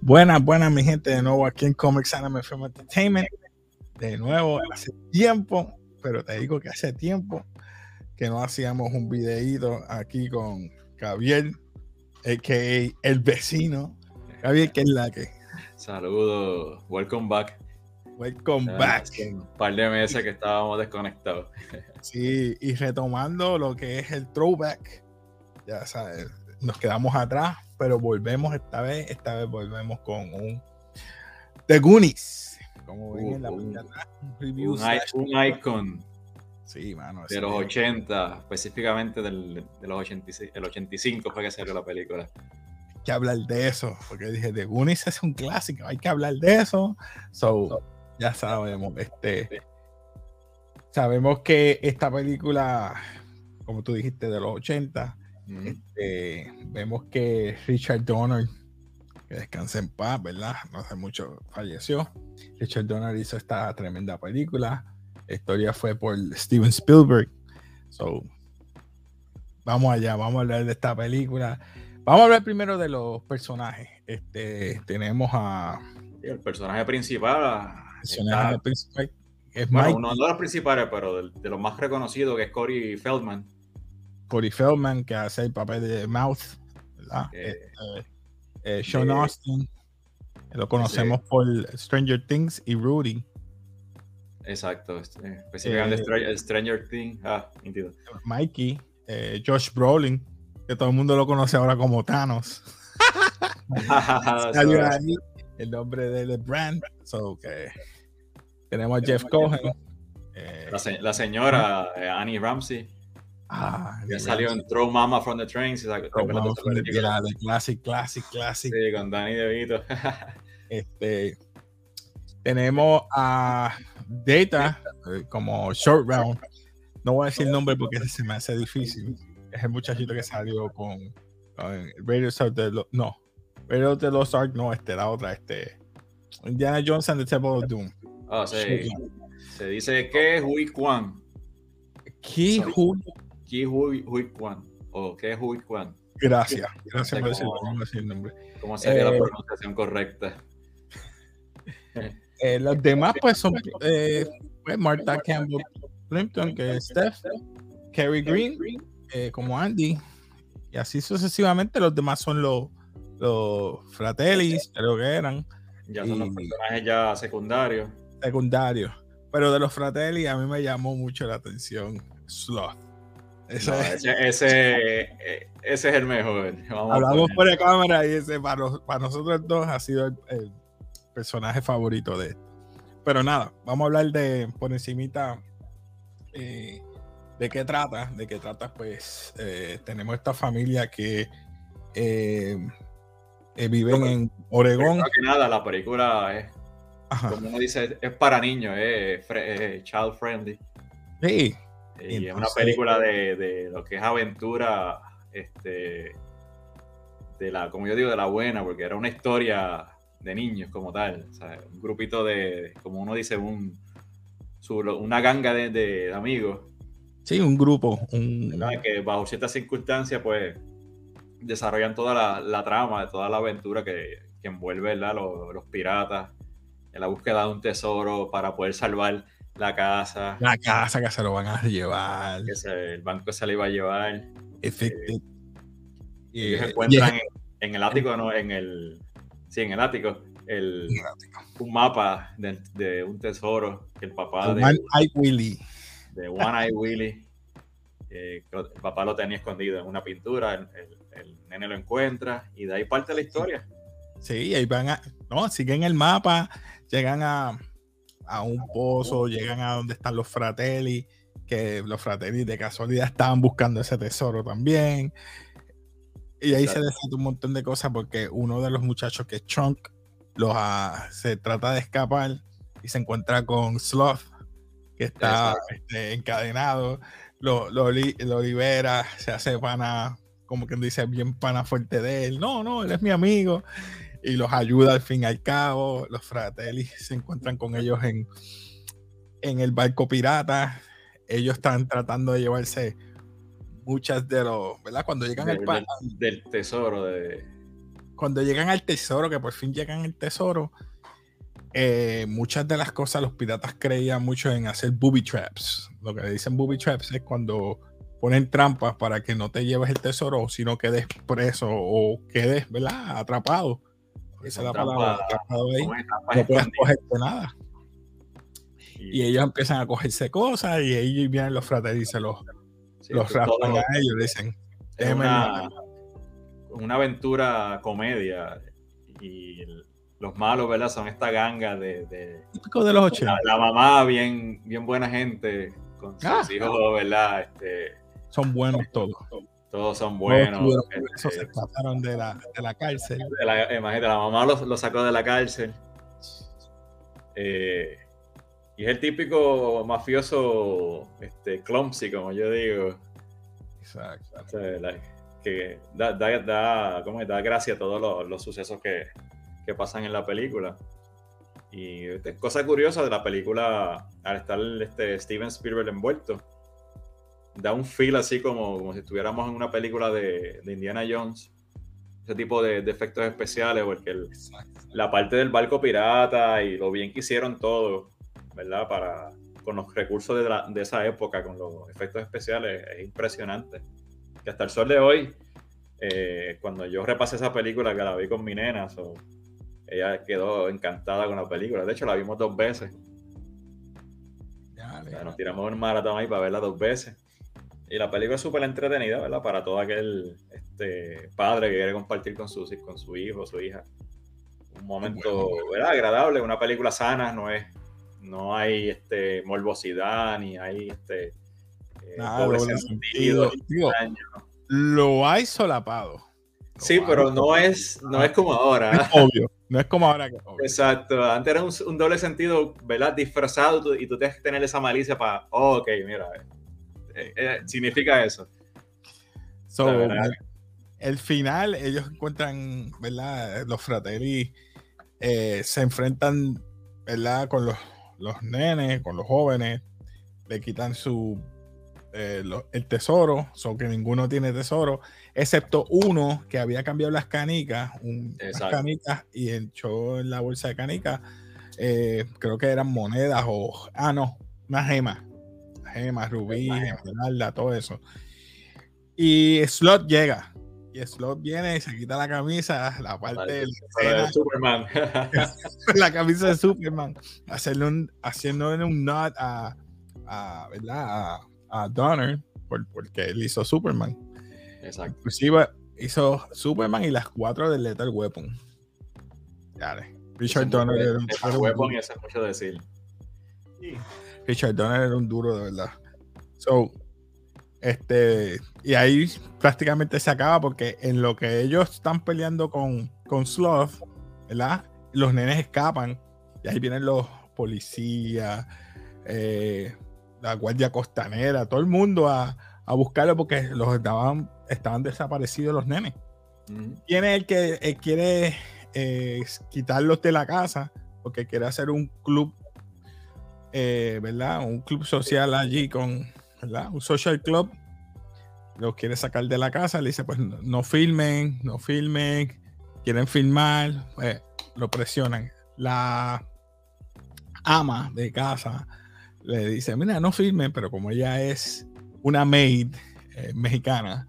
Buenas, buenas, mi gente, de nuevo aquí en Comics Anime Film Entertainment. De nuevo, hace tiempo, pero te digo que hace tiempo que no hacíamos un videíto aquí con Javier, a.k.a. el vecino. Javier, ¿qué es la que? Saludos, welcome back. Welcome back. Un par de meses que estábamos desconectados. Sí, y retomando lo que es el throwback, ya sabes, nos quedamos atrás, pero volvemos esta vez, esta vez volvemos con un The Goonies. Como ven en la Uh, de un- atrás, un review Un, slash- i- un icon Sí, mano. de los 80, específicamente del, de los 86, el 85 fue que salió la película. Hay que hablar de eso, porque dije, The Goonies es un clásico, hay que hablar de eso. So, ya sabemos, este, sabemos que esta película, como tú dijiste, de los 80, Mm. este, vemos que Richard Donner, que descansa en paz, ¿verdad? No hace mucho falleció. Richard Donner hizo esta tremenda película. La historia fue por Steven Spielberg. So, vamos allá, vamos a hablar de esta película. Vamos a hablar primero de los personajes. Este, tenemos a el personaje principal ah, personaje está- principal, es bueno, Mike uno de los principales, pero de, los más reconocidos, que es Corey Feldman. Corey Feldman, que hace el papel de Mouth, ¿verdad? Eh, Este, eh, Sean de- Austin, lo conocemos por Stranger Things y Rudy. Exacto, este, específicamente Eh, Stra- Stranger Things. Ah, nítido. Mikey, eh, Josh Brolin, que todo el mundo lo conoce ahora como Thanos. Salió ahí el nombre de The Brand. So, que tenemos a Jeff Cohen. eh, la, se- la señora eh, Annie Ramsey, ah, que The salió en Throw Mama from the Train. de la de Classic, Classic, Classic. Sí, con Danny DeVito. Este, tenemos a Data eh, como Short Round. No voy a decir el nombre porque ese se me hace difícil. Es el muchachito que salió con, con Raiders of the Lo- no, Raiders of the Lost Ark, no, este, la otra, este, Indiana Jones and the Temple of Doom. Ah, sí. Se dice que es Hui Kwan. Ki Sorry. Hu- Ki Hui, Hui Kwan. O que es Hui Kwan. Gracias, gracias por sé no voy a decir el nombre. ¿Cómo sería Eh, la pronunciación correcta? Eh, los demás, pues, son eh, pues, Martha Campbell Plimpton, que es Steph, Kerry Green, eh, como Andy, y así sucesivamente. Los demás son los, los Fratellis, creo que eran Ya son los personajes ya secundarios. secundarios. Pero de los Fratelli, a mí me llamó mucho la atención Sloth. Ese- No, ese, ese, eh, ese es el mejor. Vamos hablamos fuera de cámara y ese para, nos- para nosotros dos ha sido el, el personaje favorito de esto. Pero nada, vamos a hablar de por encimita eh, de qué trata, de qué trata pues eh, tenemos esta familia que eh, eh, viven en Oregón. Que nada, la película es, Ajá. como uno dice, es para niños, es, child friendly. Sí, Y es una película de, de lo que es aventura, este, de la, como yo digo, de la buena, porque era una historia de niños como tal. o sea, un grupito de, como uno dice, un, su- una ganga de, de amigos, sí, un grupo, un, que bajo ciertas circunstancias, pues, desarrollan toda la, la trama, toda la aventura que, que envuelve. Los, los piratas, en la búsqueda de un tesoro para poder salvar la casa, la casa que se lo van a llevar. que se- el banco se le iba a llevar. Efecti- Y eh, y es- encuentran en, en el ático, ¿no? En el. Sí, en el ático. El, un mapa de, de un tesoro que el papá de, One Eye Willy. de One Eye Willy. eh, el papá lo tenía escondido en una pintura. El, el- el nene lo encuentra. Y de ahí parte la historia. Sí, ahí van a. No, siguen el mapa, llegan a, a un pozo, llegan a donde están los fratelli, que los fratelli de casualidad estaban buscando ese tesoro también. Y ahí se desata un montón de cosas porque uno de los muchachos que es Chunk los, ah, se trata de escapar y se encuentra con Sloth, que está este, encadenado, lo, lo, li- lo libera, se hace pana como quien dice, bien pana fuerte de él. No, no, él es mi amigo. Y los ayuda al fin y al cabo. Los fratelli se encuentran con ellos en, en el barco pirata. Ellos están tratando de llevarse muchas de los, ¿verdad? Cuando llegan del, al del, del tesoro de. cuando llegan al tesoro, que por fin llegan al tesoro, eh, muchas de las cosas los piratas creían mucho en hacer booby traps. Lo que dicen booby traps es cuando ponen trampas para que no te lleves el tesoro, sino quedes preso o quedes, ¿verdad? Atrapado. Esa es la trampa- palabra, atrapado ahí. No puedes cogerte nada. Y- Y ellos empiezan a cogerse cosas y ahí vienen los se los, los esto es raspan todo- a ellos. Dicen, es una, una aventura comedia y los malos, ¿verdad? Son esta ganga de, de- típico de los 80. la, la mamá bien, bien buena gente con sus Ah. hijos, ¿verdad? Este, Son buenos todos. todos son Todos buenos. tuvieron este, se escaparon de la, de la cárcel. de la, imagínate, la mamá lo, lo sacó de la cárcel. Eh, y es el típico mafioso este, clumsy, como yo digo. Exacto. O sea, la- que da, da, da, ¿cómo es? da gracia a todos los, los sucesos que, que pasan en la película. Y este, cosa curiosa de la película, al estar este Steven Spielberg envuelto, da un feel así como, como si estuviéramos en una película de, de Indiana Jones. Ese tipo de, de efectos especiales, porque el- la parte del barco pirata y lo bien que hicieron todo, ¿verdad? Para, con los recursos de, la- de esa época, con los efectos especiales, es impresionante. Que hasta el sol de hoy, eh, cuando yo repasé esa película que la vi con mi nena, so, ella quedó encantada con la película. De hecho, la vimos dos veces. Ya, O sea, nos tiramos un maratón ahí para verla dos veces. Y la película es súper entretenida, ¿verdad? Para todo aquel este, padre que quiere compartir con su, con su hijo, su hija. Un momento, ¿verdad? Agradable, una película sana, no es, no hay este, morbosidad, ni hay este eh, Nada, doble doble sentido. Lo hay solapado. Lo Sí, hay pero no es, no es como ahora. Es obvio. No es como ahora que es obvio. Exacto, antes era un, un doble sentido, ¿verdad? Disfrazado y tú tienes que tener esa malicia para, oh, ok, mira, eh, eh, significa eso. So, el final, ellos encuentran, ¿verdad? Los fratelli eh, se enfrentan, ¿verdad? Con los, los nenes, con los jóvenes, le quitan su eh, lo- el tesoro, so que ninguno tiene tesoro, excepto uno que había cambiado las canicas, un, canicas y echó en la bolsa de canicas, eh, creo que eran monedas o, ah, no, unas gemas, gemas, rubí, Una gema. esmeralda, todo eso. Y Slot llega. Y Slot viene y se quita la camisa, la parte de la escena, el Superman. la camisa de Superman, hacerle un, haciéndole un nod a, a, ¿verdad? a, a Donner, por, porque él hizo Superman. Exacto. Inclusive hizo Superman y las cuatro de Lethal Weapon. Dale. Richard Eso es Donner era un, un weapon y eso es mucho decir. Richard Donner era un duro de verdad. So, este, y ahí prácticamente se acaba porque en lo que ellos están peleando con, con Sloth, ¿verdad? Los nenes escapan y ahí vienen los policías, eh, la guardia costanera, todo el mundo a, a buscarlo porque los estaban, estaban desaparecidos los nenes. ¿Quién es el que eh, quiere eh, quitarlos de la casa? Porque quiere hacer un club, eh, ¿verdad? Un club social allí con, Un social club. Los quiere sacar de la casa. Le dice, pues no, filmen, no filmen. Quieren filmar, pues lo presionan. La ama de casa le dice, mira, no filmen, pero como ella es una maid eh, mexicana,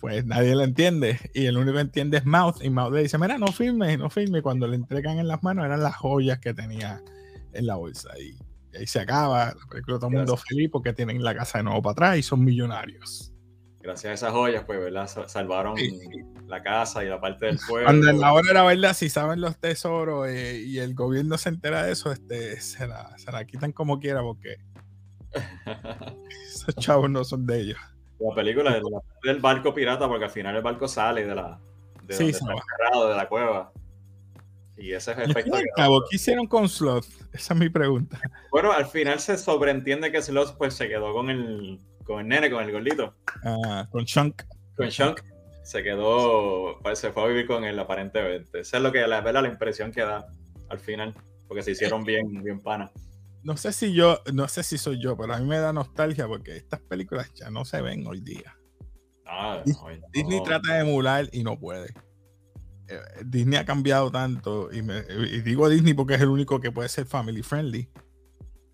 pues nadie la entiende y el único que entiende es Mouth y Mouth le dice, mira, no filme, no filme. Y cuando le entregan en las manos eran las joyas que tenía en la bolsa y, y ahí se acaba la película, todo el mundo feliz porque tienen la casa de nuevo para atrás y son millonarios. Gracias a esas joyas, pues, ¿verdad? Sa- Salvaron Sí. la casa y la parte del pueblo. Cuando en la hora era verdad, si saben los tesoros eh, y el gobierno se entera de eso, este, se, la, se la quitan como quiera porque esos chavos no son de ellos. la película la- del barco pirata, porque al final el barco sale de la de Sí, de la cueva. Y ese es el efecto. al cabo, ¿qué hicieron con Sloth? Esa es mi pregunta. Bueno, al final se sobreentiende que Sloth pues se quedó con el con el nene, con el gordito, Ah, con Chunk. con Shunk. Se quedó, pues se fue a vivir con él aparentemente. Esa es lo que la verdad la impresión que da al final, porque se hicieron bien, bien panas. No sé si yo, no sé si soy yo, pero a mí me da nostalgia porque estas películas ya no se ven hoy día. Ah, Disney, trata de emular y no puede. Eh, Disney ha cambiado tanto y, me, y digo Disney porque es el único que puede ser family friendly.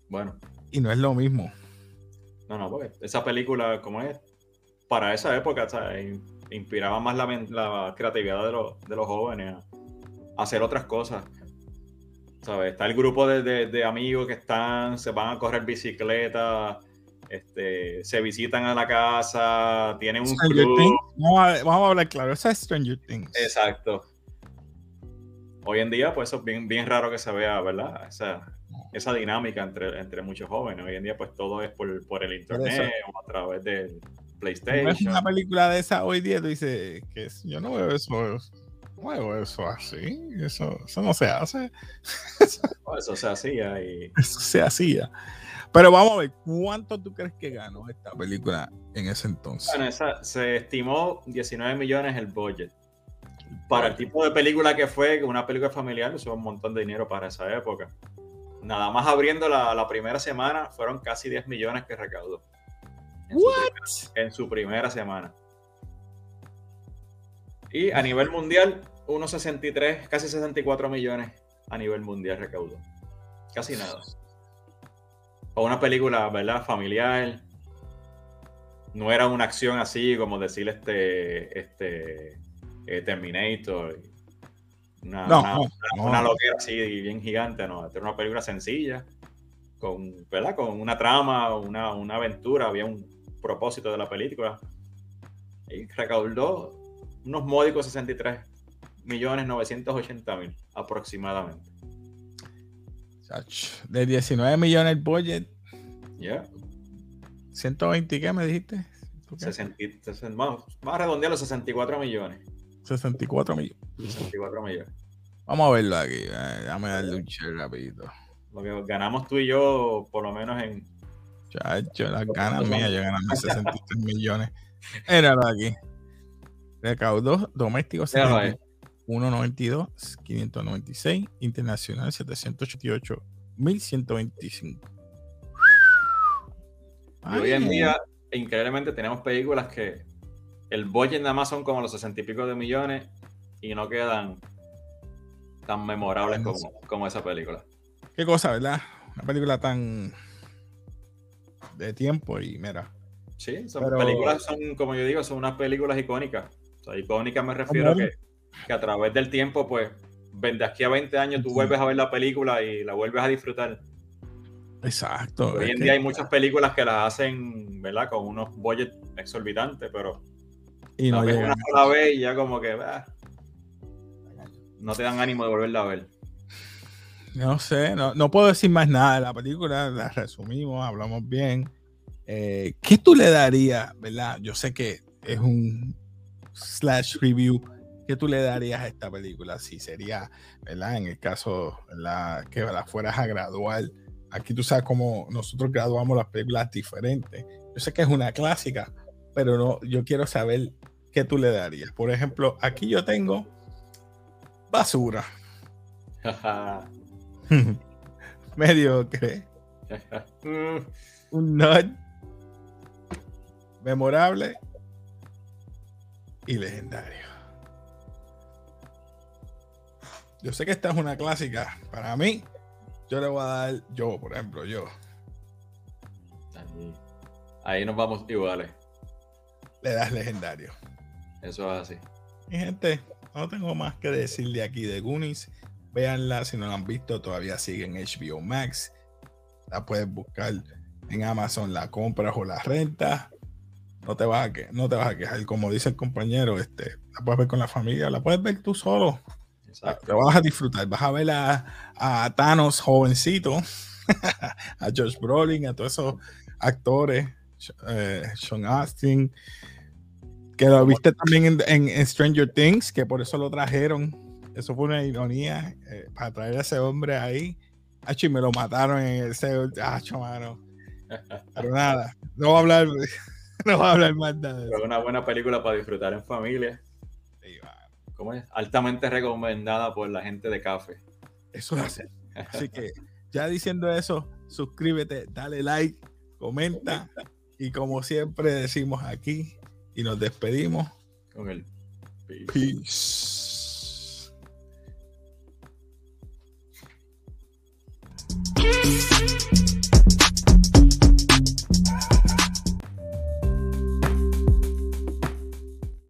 Bueno. Y no es lo mismo. No, no, porque esa película, como es, para esa época, inspiraba más la, creatividad de, los, jóvenes a, hacer otras cosas. ¿Sabes? Está el grupo de, amigos que están, se van a correr bicicleta, este, se visitan a la casa, tienen un club. Vamos a, hablar claro, esa es Stranger Things. Exacto. Hoy en día, pues eso es bien, bien raro que se vea, ¿verdad? esa dinámica entre, entre muchos jóvenes. Hoy en día, pues todo es por, por el internet o a través del PlayStation. Es una película de esa hoy día, tú dices que yo no veo eso, no veo eso así, eso, eso no se hace. eso se hacía y... Eso se hacía. Pero vamos a ver, ¿cuánto tú crees que ganó esta película en ese entonces? Bueno, esa, se estimó 19 millones el budget. Para el tipo de película que fue, una película familiar, usó un montón de dinero para esa época nada más abriendo la, primera semana, fueron casi 10 millones que recaudó. En, Su, primera, semana. Y a nivel mundial, unos 63, casi 64 millones a nivel mundial recaudó. Casi nada. Para una película, ¿verdad? Familiar. No era una acción así como decir este, este eh, Terminator una, una, loquera así bien gigante, no. Esta era una película sencilla, con, ¿verdad? con una trama, una, una aventura, había un propósito de la película. Y recaudó unos módicos 63 millones 980 mil aproximadamente. De 19 millones el budget. Ya. 120 qué me dijiste? 60, más, más redondear los 64 millones. 64 millones. 64 millones. Vamos a verlo aquí. Eh, déjame darle un share rapidito. Lo que ganamos tú y yo, por lo menos en. Chacho, las ganas mías, yo gané 63 millones. Míralo aquí. Recaudó doméstico 192, 596, internacional 788, 1125. Y hoy en día, increíblemente, tenemos películas que el budget nada más son como los sesenta y pico de millones y no quedan tan memorables como, esa película. Qué cosa, ¿verdad? Una película tan de tiempo y mira. Sí, son películas, son, como yo digo, son unas películas icónicas. Sea, icónicas me refiero a que, que, a través del tiempo, pues, de aquí a 20 años tú vuelves a ver la película y la vuelves a disfrutar. Exacto. Hoy en día hay muchas películas que las hacen, ¿verdad? Con unos budgets exorbitantes, pero y no una sola vez y ya como que ah, no te dan ánimo de volverla a ver. No sé, no, puedo decir más nada de la película, la resumimos, hablamos bien. Eh, ¿Qué tú le darías, verdad? Yo sé que es un slash review. ¿Qué tú le darías a esta película? Si sería, ¿verdad? En el caso que la fueras a graduar. Aquí tú sabes cómo nosotros graduamos las películas diferentes. Yo sé que es una clásica, pero no, yo quiero saber ¿qué tú le darías? Por ejemplo, aquí yo tengo basura. Mediocre. Un nut memorable y legendario. Yo sé que esta es una clásica. Para mí, yo le voy a dar, yo, por ejemplo, yo. Ahí, nos vamos iguales. Le das legendario. Eso es así. Mi gente, no tengo más que decir de aquí de Goonies. Véanla, si no la han visto, todavía sigue en HBO Max. La puedes buscar en Amazon, la compras o la renta. No te vas a, que, no te vas a quejar, como dice el compañero, este, la puedes ver con la familia, la puedes ver tú solo. Exacto. Te vas a disfrutar, vas a ver a, Thanos jovencito, a Josh Brolin, a todos esos actores, eh, Sean Austin, que lo viste también en, Stranger Things, que por eso lo trajeron. Eso fue una ironía eh, para traer a ese hombre ahí. Acho, y me lo mataron en ese. Acho, mano. Pero nada, no voy a hablar. no va a hablar más nada. Es una buena película para disfrutar en familia. ¿Cómo es? Altamente recomendada por la gente de café. Eso es así. Así que ya diciendo eso, suscríbete, dale like, comenta y como siempre decimos aquí y nos despedimos con el peace.